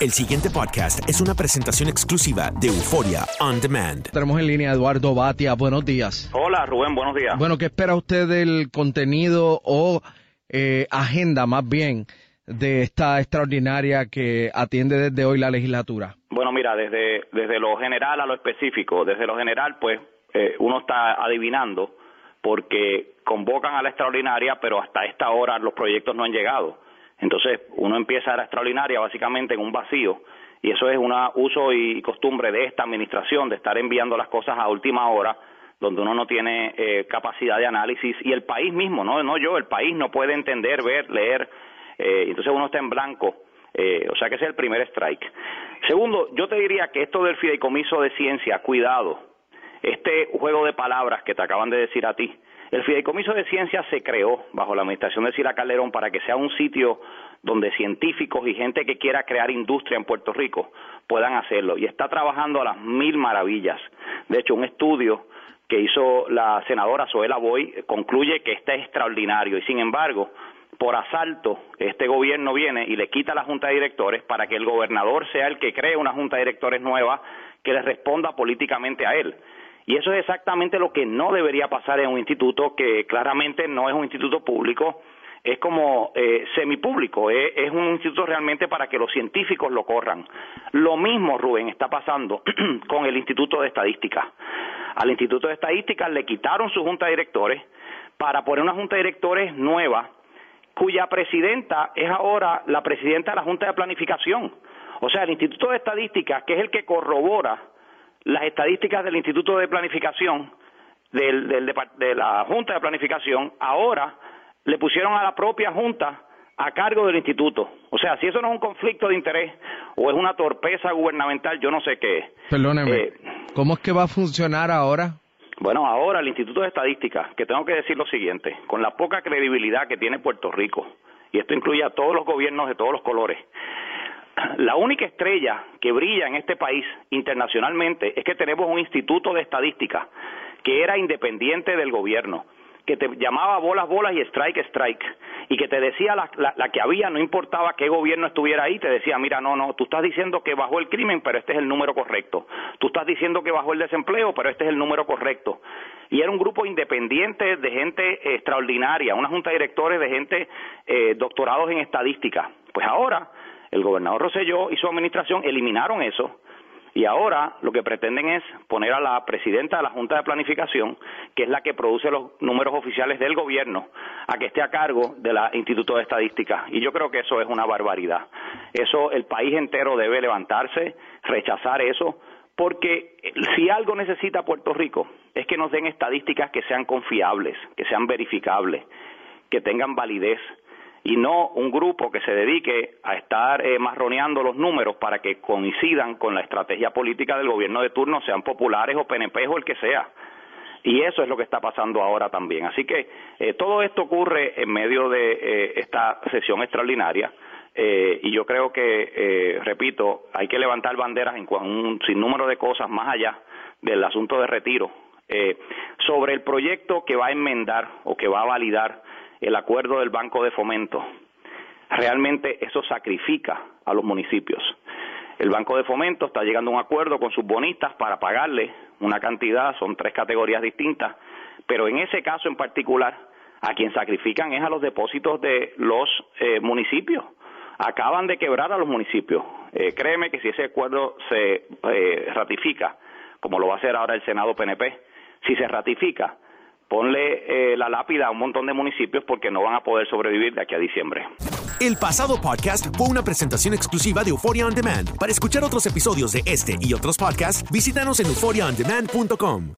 El siguiente podcast es una presentación exclusiva de Euforia On Demand. Tenemos en línea a Eduardo Batia. Buenos días. Hola Rubén, buenos días. Bueno, ¿qué espera usted del contenido o eh, agenda más bien de esta extraordinaria que atiende desde hoy la legislatura? Bueno, mira, desde, desde lo general a lo específico, desde lo general, pues eh, uno está adivinando porque convocan a la extraordinaria, pero hasta esta hora los proyectos no han llegado. Entonces, uno empieza a la extraordinaria básicamente en un vacío. Y eso es un uso y costumbre de esta administración de estar enviando las cosas a última hora donde uno no tiene eh, capacidad de análisis. Y el país mismo, no no yo, el país no puede entender, ver, leer, eh, entonces uno está en blanco, eh, o sea que ese es el primer strike. Segundo, yo te diría que esto del fideicomiso de ciencia, cuidado, este juego de palabras que te acaban de decir a ti, el fideicomiso de ciencia se creó bajo la administración de Sila Calderón para que sea un sitio donde científicos y gente que quiera crear industria en Puerto Rico puedan hacerlo y está trabajando a las mil maravillas. De hecho, un estudio que hizo la senadora Zoela Boy concluye que este es extraordinario y sin embargo por asalto este gobierno viene y le quita la junta de directores para que el gobernador sea el que cree una junta de directores nueva que le responda políticamente a él. Y eso es exactamente lo que no debería pasar en un instituto que claramente no es un instituto público, es como eh, semipúblico, es, es un instituto realmente para que los científicos lo corran. Lo mismo, Rubén, está pasando con el Instituto de Estadística. Al Instituto de Estadística le quitaron su junta de directores para poner una junta de directores nueva cuya presidenta es ahora la presidenta de la Junta de Planificación. O sea, el Instituto de Estadística, que es el que corrobora las estadísticas del Instituto de Planificación, del, del de la Junta de Planificación, ahora le pusieron a la propia Junta a cargo del Instituto. O sea, si eso no es un conflicto de interés o es una torpeza gubernamental, yo no sé qué es. Perdóneme, Eh, ¿cómo es que va a funcionar ahora? bueno, ahora el Instituto de Estadística, que tengo que decir lo siguiente, con la poca credibilidad que tiene Puerto Rico, y esto incluye a todos los gobiernos de todos los colores, la única estrella que brilla en este país internacionalmente es que tenemos un Instituto de Estadística que era independiente del gobierno, que te llamaba bolas, bolas y strike, strike, y que te decía la, la, la que había, no importaba qué gobierno estuviera ahí, te decía, mira, no, no, tú estás diciendo que bajó el crimen, pero este es el número correcto. Tú estás diciendo que bajó el desempleo, pero este es el número correcto. Y era un grupo independiente de gente extraordinaria, una junta de directores de gente eh, doctorados en estadística. Pues ahora el gobernador Rosselló y su administración eliminaron eso y ahora lo que pretenden es poner a la presidenta de la Junta de Planificación, que es la que produce los números oficiales del gobierno, a que esté a cargo del Instituto de Estadística. Y yo creo que eso es una barbaridad. Eso el país entero debe levantarse, rechazar eso, porque si algo necesita Puerto Rico es que nos den estadísticas que sean confiables, que sean verificables, que tengan validez y no un grupo que se dedique a estar eh, marroneando los números para que coincidan con la estrategia política del gobierno de turno, sean populares o PNP o el que sea. Y eso es lo que está pasando ahora también. Así que eh, todo esto ocurre en medio de eh, esta sesión extraordinaria. Eh, y yo creo que, eh, repito, hay que levantar banderas en un sinnúmero de cosas más allá del asunto de retiro. Sobre el proyecto que va a enmendar o que va a validar el acuerdo del Banco de Fomento, realmente eso sacrifica a los municipios. El Banco de Fomento está llegando a un acuerdo con sus bonistas para pagarle una cantidad, son tres categorías distintas, pero en ese caso en particular, a quien sacrifican es a los depósitos de los eh, municipios. Acaban de quebrar a los municipios. Eh, créeme que si ese acuerdo se eh, ratifica, como lo va a hacer ahora el Senado PNP, si se ratifica, ponle eh, la lápida a un montón de municipios porque no van a poder sobrevivir de aquí a diciembre. El pasado podcast fue una presentación exclusiva de Euphoria On Demand. Para escuchar otros episodios de este y otros podcasts, visítanos en euphoriaondemand.com.